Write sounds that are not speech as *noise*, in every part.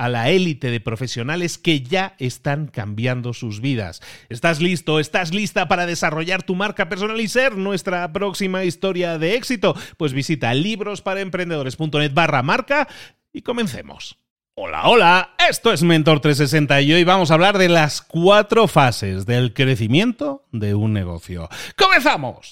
a la élite de profesionales que ya están cambiando sus vidas. ¿Estás listo? ¿Estás lista para desarrollar tu marca personal y ser nuestra próxima historia de éxito? Pues visita librosparaemprendedores.net barra marca y comencemos. Hola, hola, esto es Mentor 360 y hoy vamos a hablar de las cuatro fases del crecimiento de un negocio. ¡Comenzamos!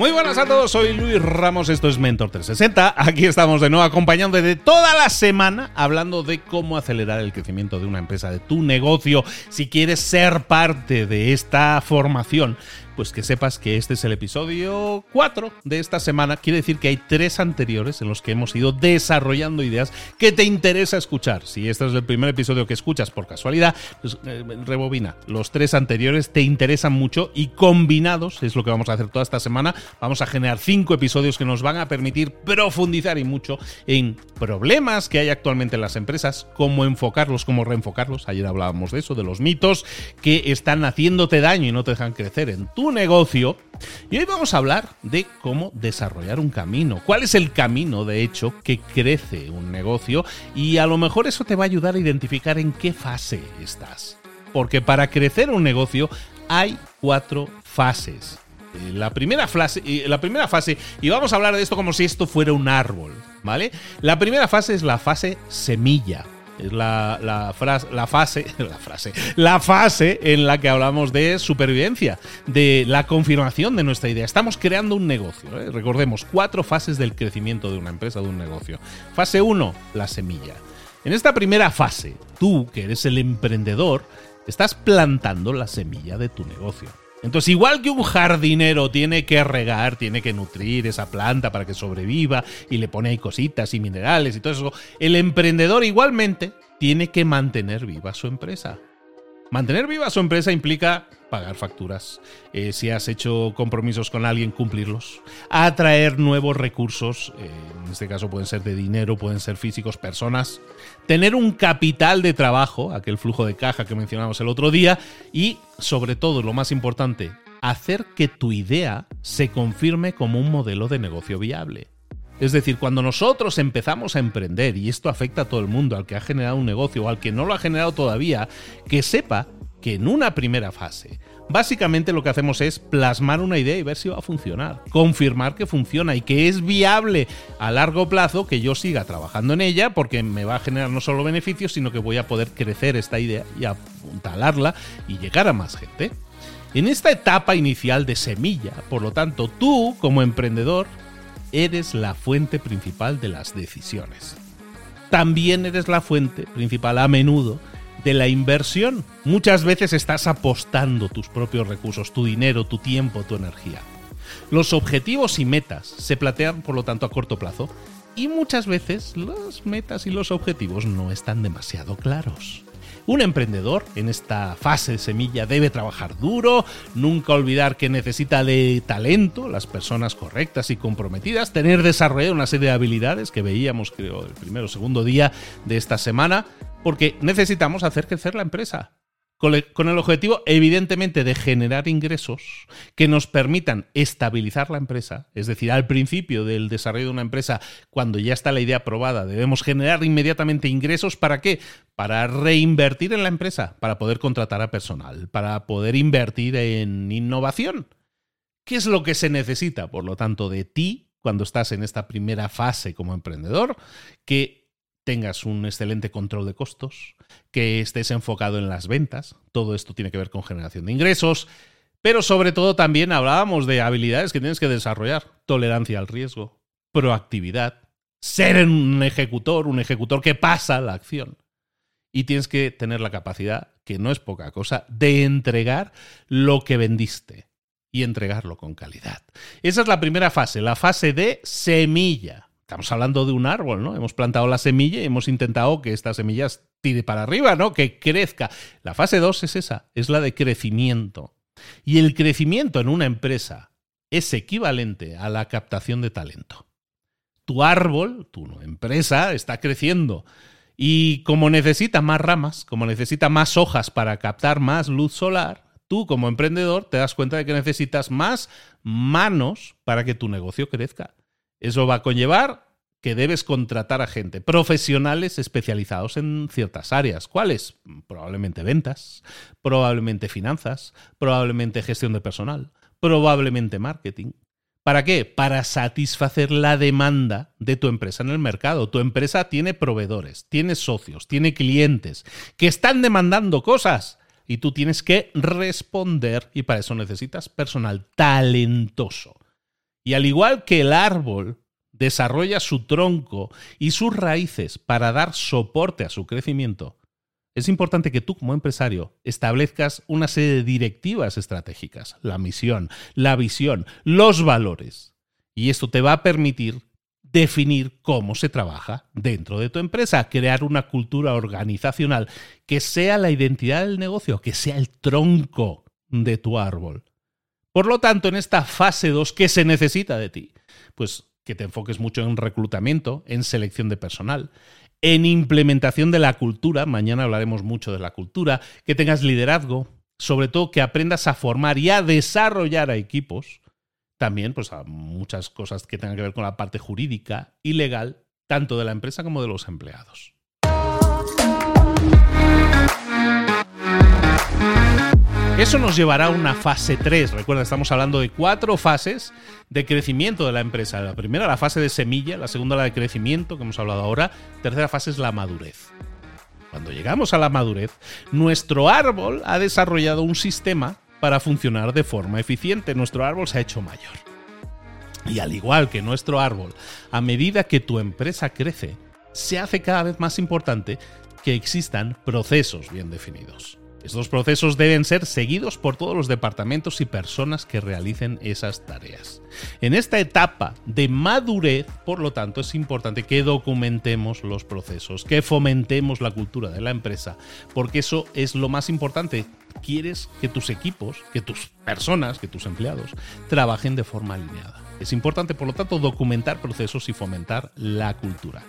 Muy buenas a todos, soy Luis Ramos, esto es Mentor 360. Aquí estamos de nuevo acompañando de toda la semana hablando de cómo acelerar el crecimiento de una empresa, de tu negocio. Si quieres ser parte de esta formación, pues que sepas que este es el episodio 4 de esta semana. Quiere decir que hay tres anteriores en los que hemos ido desarrollando ideas que te interesa escuchar. Si este es el primer episodio que escuchas por casualidad, pues eh, rebobina. Los tres anteriores te interesan mucho y combinados, es lo que vamos a hacer toda esta semana, vamos a generar cinco episodios que nos van a permitir profundizar y mucho en problemas que hay actualmente en las empresas, cómo enfocarlos, cómo reenfocarlos. Ayer hablábamos de eso, de los mitos que están haciéndote daño y no te dejan crecer en tu negocio. Y hoy vamos a hablar de cómo desarrollar un camino. ¿Cuál es el camino, de hecho, que crece un negocio? Y a lo mejor eso te va a ayudar a identificar en qué fase estás. Porque para crecer un negocio hay cuatro fases. Eh, la primera, fase, la primera fase, y vamos a hablar de esto como si esto fuera un árbol, ¿vale? La primera fase es la fase semilla. Es la, la, la fase, *laughs* la frase, la fase en la que hablamos de supervivencia, de la confirmación de nuestra idea. Estamos creando un negocio. ¿eh? Recordemos, cuatro fases del crecimiento de una empresa, de un negocio. Fase 1, la semilla. En esta primera fase, tú, que eres el emprendedor, estás plantando la semilla de tu negocio. Entonces, igual que un jardinero tiene que regar, tiene que nutrir esa planta para que sobreviva y le pone ahí cositas y minerales y todo eso, el emprendedor igualmente tiene que mantener viva su empresa. Mantener viva su empresa implica pagar facturas, eh, si has hecho compromisos con alguien, cumplirlos, atraer nuevos recursos, eh, en este caso pueden ser de dinero, pueden ser físicos, personas, tener un capital de trabajo, aquel flujo de caja que mencionamos el otro día, y sobre todo, lo más importante, hacer que tu idea se confirme como un modelo de negocio viable. Es decir, cuando nosotros empezamos a emprender, y esto afecta a todo el mundo, al que ha generado un negocio o al que no lo ha generado todavía, que sepa que en una primera fase, básicamente lo que hacemos es plasmar una idea y ver si va a funcionar, confirmar que funciona y que es viable a largo plazo que yo siga trabajando en ella porque me va a generar no solo beneficios, sino que voy a poder crecer esta idea y apuntalarla y llegar a más gente. En esta etapa inicial de semilla, por lo tanto, tú como emprendedor eres la fuente principal de las decisiones. También eres la fuente principal a menudo de la inversión. Muchas veces estás apostando tus propios recursos, tu dinero, tu tiempo, tu energía. Los objetivos y metas se plantean, por lo tanto, a corto plazo y muchas veces las metas y los objetivos no están demasiado claros. Un emprendedor en esta fase de semilla debe trabajar duro, nunca olvidar que necesita de talento, las personas correctas y comprometidas, tener desarrollado una serie de habilidades que veíamos creo el primero o segundo día de esta semana, porque necesitamos hacer crecer la empresa con el objetivo evidentemente de generar ingresos que nos permitan estabilizar la empresa. Es decir, al principio del desarrollo de una empresa, cuando ya está la idea aprobada, debemos generar inmediatamente ingresos. ¿Para qué? Para reinvertir en la empresa, para poder contratar a personal, para poder invertir en innovación. ¿Qué es lo que se necesita, por lo tanto, de ti cuando estás en esta primera fase como emprendedor? Que tengas un excelente control de costos, que estés enfocado en las ventas. Todo esto tiene que ver con generación de ingresos, pero sobre todo también hablábamos de habilidades que tienes que desarrollar. Tolerancia al riesgo, proactividad, ser un ejecutor, un ejecutor que pasa la acción. Y tienes que tener la capacidad, que no es poca cosa, de entregar lo que vendiste y entregarlo con calidad. Esa es la primera fase, la fase de semilla. Estamos hablando de un árbol, ¿no? Hemos plantado la semilla y hemos intentado que esta semilla tire para arriba, ¿no? Que crezca. La fase 2 es esa, es la de crecimiento. Y el crecimiento en una empresa es equivalente a la captación de talento. Tu árbol, tu empresa, está creciendo. Y como necesita más ramas, como necesita más hojas para captar más luz solar, tú como emprendedor te das cuenta de que necesitas más manos para que tu negocio crezca. Eso va a conllevar que debes contratar a gente, profesionales especializados en ciertas áreas. ¿Cuáles? Probablemente ventas, probablemente finanzas, probablemente gestión de personal, probablemente marketing. ¿Para qué? Para satisfacer la demanda de tu empresa en el mercado. Tu empresa tiene proveedores, tiene socios, tiene clientes que están demandando cosas y tú tienes que responder y para eso necesitas personal talentoso. Y al igual que el árbol desarrolla su tronco y sus raíces para dar soporte a su crecimiento, es importante que tú como empresario establezcas una serie de directivas estratégicas, la misión, la visión, los valores. Y esto te va a permitir definir cómo se trabaja dentro de tu empresa, crear una cultura organizacional que sea la identidad del negocio, que sea el tronco de tu árbol. Por lo tanto, en esta fase 2, ¿qué se necesita de ti? Pues que te enfoques mucho en reclutamiento, en selección de personal, en implementación de la cultura, mañana hablaremos mucho de la cultura, que tengas liderazgo, sobre todo que aprendas a formar y a desarrollar a equipos, también pues a muchas cosas que tengan que ver con la parte jurídica y legal, tanto de la empresa como de los empleados. Eso nos llevará a una fase 3. Recuerda, estamos hablando de cuatro fases de crecimiento de la empresa. La primera, la fase de semilla, la segunda, la de crecimiento, que hemos hablado ahora. Tercera fase es la madurez. Cuando llegamos a la madurez, nuestro árbol ha desarrollado un sistema para funcionar de forma eficiente. Nuestro árbol se ha hecho mayor. Y al igual que nuestro árbol, a medida que tu empresa crece, se hace cada vez más importante que existan procesos bien definidos. Estos procesos deben ser seguidos por todos los departamentos y personas que realicen esas tareas. En esta etapa de madurez, por lo tanto, es importante que documentemos los procesos, que fomentemos la cultura de la empresa, porque eso es lo más importante. Quieres que tus equipos, que tus personas, que tus empleados trabajen de forma alineada. Es importante, por lo tanto, documentar procesos y fomentar la cultura.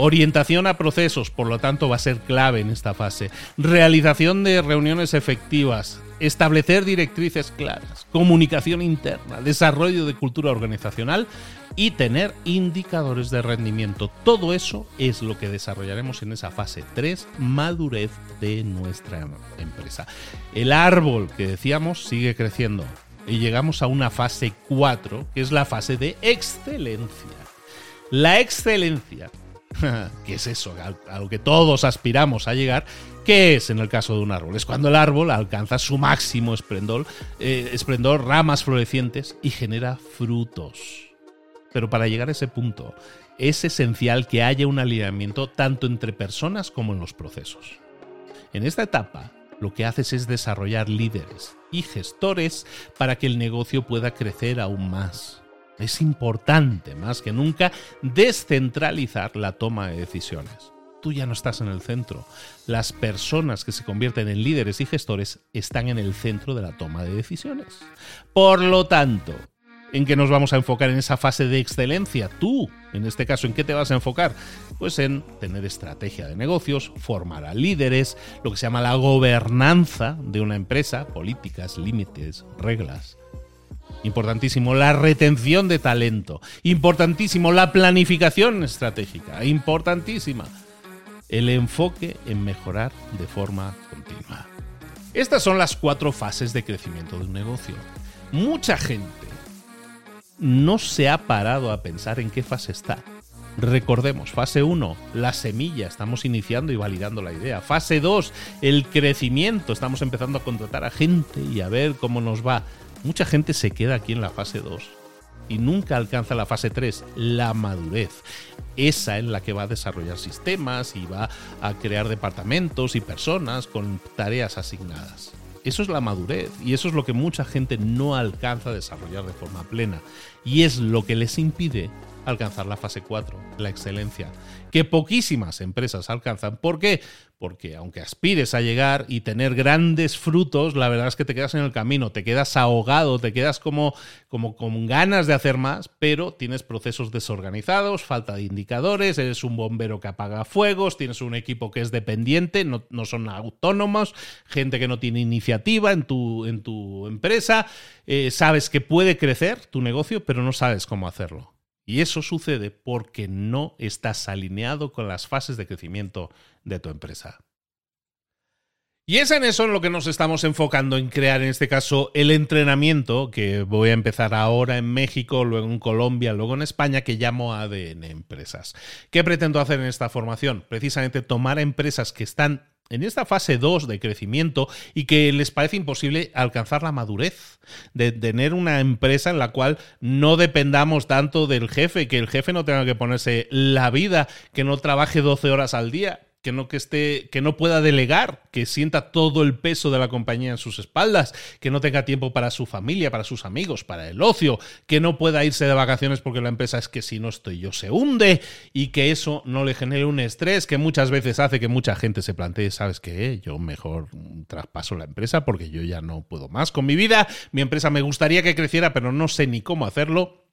Orientación a procesos, por lo tanto, va a ser clave en esta fase. Realización de reuniones efectivas, establecer directrices claras, comunicación interna, desarrollo de cultura organizacional y tener indicadores de rendimiento. Todo eso es lo que desarrollaremos en esa fase 3, madurez de nuestra empresa. El árbol que decíamos sigue creciendo y llegamos a una fase 4, que es la fase de excelencia. La excelencia *laughs* ¿Qué es eso? A lo que todos aspiramos a llegar. ¿Qué es en el caso de un árbol? Es cuando el árbol alcanza su máximo esplendor, eh, esplendor, ramas florecientes y genera frutos. Pero para llegar a ese punto es esencial que haya un alineamiento tanto entre personas como en los procesos. En esta etapa, lo que haces es desarrollar líderes y gestores para que el negocio pueda crecer aún más. Es importante, más que nunca, descentralizar la toma de decisiones. tú ya no estás en el centro. Las personas que se convierten en líderes y gestores están en el centro de la toma de decisiones. Por lo tanto, ¿en qué nos vamos a enfocar en esa fase de excelencia? Tú, en este caso, ¿en qué te vas a enfocar? Pues en tener estrategia de negocios, formar a líderes, lo que se llama la gobernanza de una empresa, políticas, límites, reglas. Importantísimo la retención de talento. Importantísimo la planificación estratégica. Importantísima el enfoque en mejorar de forma continua. Estas son las cuatro fases de crecimiento de un negocio. Mucha gente no se ha parado a pensar en qué fase está. Recordemos, fase 1, la semilla, estamos iniciando y validando la idea. Fase 2, el crecimiento, estamos empezando a contratar a gente y a ver cómo nos va. Mucha gente se queda aquí en la fase 2 y nunca alcanza la fase 3, la madurez. Esa en la que va a desarrollar sistemas y va a crear departamentos y personas con tareas asignadas. Eso es la madurez y eso es lo que mucha gente no alcanza a desarrollar de forma plena y es lo que les impide alcanzar la fase 4, la excelencia, que poquísimas empresas alcanzan. ¿Por qué? Porque aunque aspires a llegar y tener grandes frutos, la verdad es que te quedas en el camino, te quedas ahogado, te quedas como, como con ganas de hacer más, pero tienes procesos desorganizados, falta de indicadores, eres un bombero que apaga fuegos, tienes un equipo que es dependiente, no, son autónomos, gente que no tiene iniciativa en tu, en tu empresa, eh, sabes que puede crecer tu negocio, pero no sabes cómo hacerlo. Y eso sucede porque no estás alineado con las fases de crecimiento de tu empresa. Y es en eso en lo que nos estamos enfocando en crear, en este caso, el entrenamiento que voy a empezar ahora en México, luego en Colombia, luego en España, que llamo ADN Empresas. ¿Qué pretendo hacer en esta formación? Precisamente tomar empresas que están en esta fase 2 de crecimiento y que les parece imposible alcanzar la madurez, de tener una empresa en la cual no dependamos tanto del jefe, que el jefe no tenga que ponerse la vida, que no trabaje 12 horas al día, que no, que, esté, que no pueda delegar, que sienta todo el peso de la compañía en sus espaldas, que no tenga tiempo para su familia, para sus amigos, para el ocio, que no pueda irse de vacaciones porque la empresa es que si no estoy yo se hunde y que eso no le genere un estrés que muchas veces hace que mucha gente se plantee, ¿sabes qué? Yo mejor traspaso la empresa porque yo ya no puedo más con mi vida, mi empresa me gustaría que creciera pero no sé ni cómo hacerlo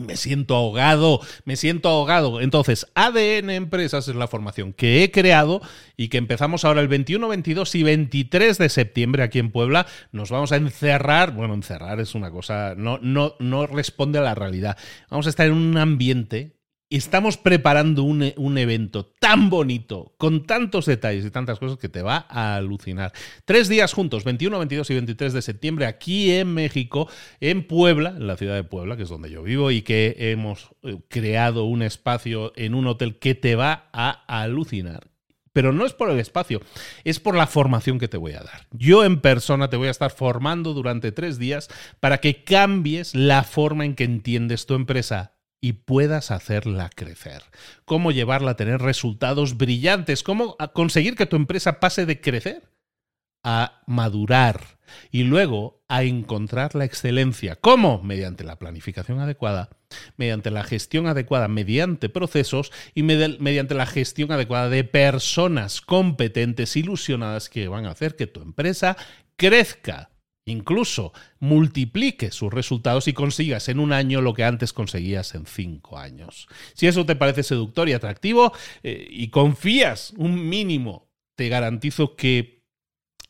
me siento ahogado, me siento ahogado. Entonces, ADN Empresas es la formación que he creado y que empezamos ahora el 21, 22 y 23 de septiembre aquí en Puebla. Nos vamos a encerrar, bueno, encerrar es una cosa, no, no, no responde a la realidad. Vamos a estar en un ambiente estamos preparando un, evento tan bonito, con tantos detalles y tantas cosas que te va a alucinar. Tres días juntos, 21, 22 y 23 de septiembre, aquí en México, en Puebla, en la ciudad de Puebla, que es donde yo vivo, y que hemos eh, creado un espacio en un hotel que te va a alucinar. Pero no es por el espacio, es por la formación que te voy a dar. Yo en persona te voy a estar formando durante tres días para que cambies la forma en que entiendes tu empresa y puedas hacerla crecer. Cómo llevarla a tener resultados brillantes. Cómo conseguir que tu empresa pase de crecer a madurar y luego a encontrar la excelencia. ¿Cómo? Mediante la planificación adecuada, mediante la gestión adecuada, mediante procesos y mediante la gestión adecuada de personas competentes, ilusionadas que van a hacer que tu empresa crezca incluso multiplique sus resultados y consigas en un año lo que antes conseguías en cinco años. Si eso te parece seductor y atractivo eh, y confías un mínimo, te garantizo que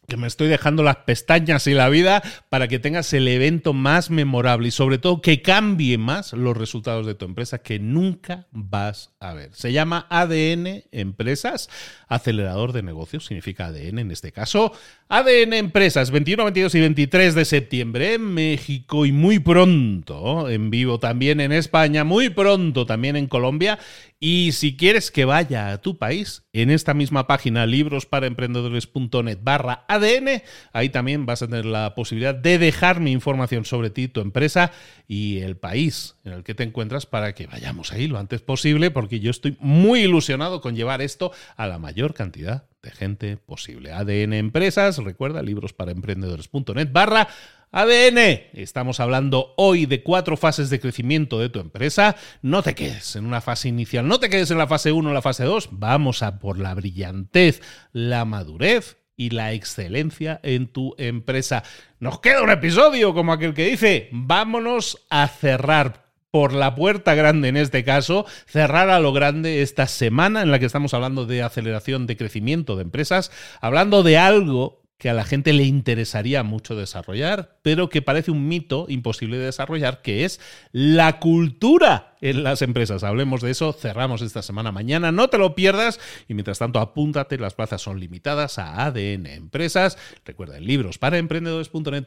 que me estoy dejando las pestañas y la vida para que tengas el evento más memorable y sobre todo que cambie más los resultados de tu empresa que nunca vas a ver. Se llama ADN Empresas, acelerador de negocios, significa ADN en este caso. ADN Empresas, 21, 22 y 23 de septiembre en México y muy pronto en vivo también en España, muy pronto también en Colombia y si quieres que vaya a tu país, en esta misma página librosparaemprendedores.net barra ADN, ahí también vas a tener la posibilidad de dejarme información sobre ti, tu empresa y el país en el que te encuentras para que vayamos ahí lo antes posible, porque yo estoy muy ilusionado con llevar esto a la mayor cantidad de gente posible. ADN Empresas, recuerda, librosparaemprendedores.net barra ADN. Estamos hablando hoy de cuatro fases de crecimiento de tu empresa. No te quedes en una fase inicial, no te quedes en la fase 1 o la fase 2. Vamos a por la brillantez, la madurez y la excelencia en tu empresa. Nos queda un episodio como aquel que dice, vámonos a cerrar por la puerta grande en este caso, cerrar a lo grande esta semana en la que estamos hablando de aceleración de crecimiento de empresas, hablando de algo que a la gente le interesaría mucho desarrollar, pero que parece un mito imposible de desarrollar, que es la cultura en las empresas. Hablemos de eso, cerramos esta semana mañana, no te lo pierdas y mientras tanto apúntate, las plazas son limitadas a ADN Empresas. Recuerda, en libros para emprendedores.net